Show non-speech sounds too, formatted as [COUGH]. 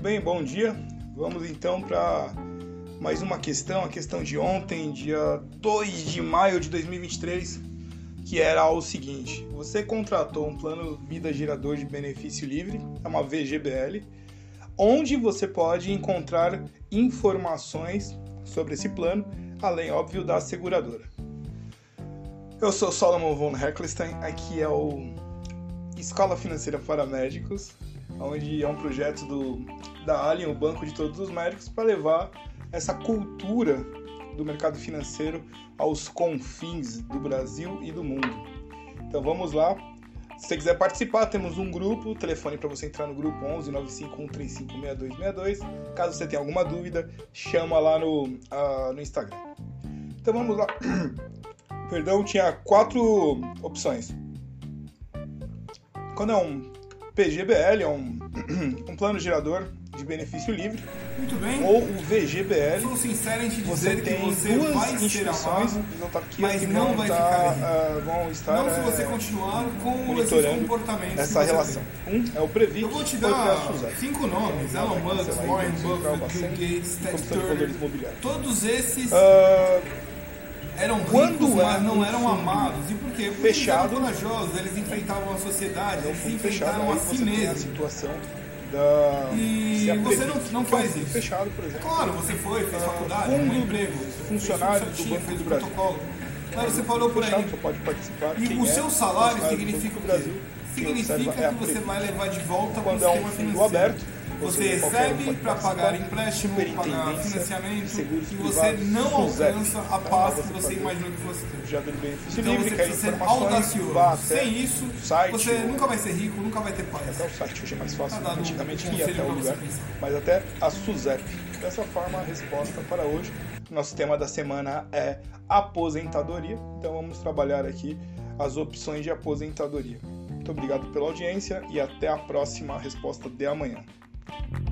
bem? Bom dia. Vamos então para mais uma questão, a questão de ontem, dia 2 de maio de 2023, que era o seguinte: você contratou um plano vida gerador de benefício livre, é uma VGBL, onde você pode encontrar informações sobre esse plano, além, óbvio, da seguradora. Eu sou Solomon von Heckelstein, aqui é o Escola Financeira para Médicos, onde é um projeto do, da Alien, o Banco de Todos os Médicos, para levar essa cultura do mercado financeiro aos confins do Brasil e do mundo. Então vamos lá. Se você quiser participar, temos um grupo, telefone para você entrar no grupo 11 95135 6262. Caso você tenha alguma dúvida, chama lá no, uh, no Instagram. Então vamos lá. [CLEARS THROAT] Perdão, tinha quatro opções. Quando é um PGBL, é um, [CLEARS THROAT] um plano gerador de benefício livre. Muito bem. Ou o VGBL. Sou sincero em te você dizer tem que você duas vai ser instituições amado, autarquias mas que não vai estar, ficar ah, vão estar não se você eh, continuar com esses monitorando comportamentos. essa você relação. tem. Um é o Previc, Eu vou te é dar cinco nomes: Elon Musk, Você Warren Buffett, Bill Gates, Ted Turner. Todos esses Ah, é mas não um eram amados. E por quê? Porque fechado- eles eram corajosos, eles enfrentavam a sociedade, é um eles fechado, enfrentaram a si mesmos. situação da... E você não- não é um faz isso. fechado, por exemplo. Claro, você foi, fez Ah, faculdade, um emprego, funcionário fez do certinho, Banco fez do Brasil. protocolo. Mas você falou por aí. só pode participar. E o é seu salário do significa o do? Brasil, que Significa é que você vai levar de volta para o é um sistema financeiro. aberto, Você recebe para pagar empréstimo, pagar financiamento e você não alcança a paz que Você imaginou que fosse ter. Então você precisa ser audacioso. Sem isso, você nunca vai ser rico, nunca vai ter paz. até o site hoje é mais fácil, Tá antigamente ia até o lugar, mas até a SUSEP. Dessa forma, a resposta para hoje. Nosso tema da semana é aposentadoria, então vamos trabalhar aqui as opções de aposentadoria. Muito obrigado pela audiência e até a próxima resposta de amanhã. thank you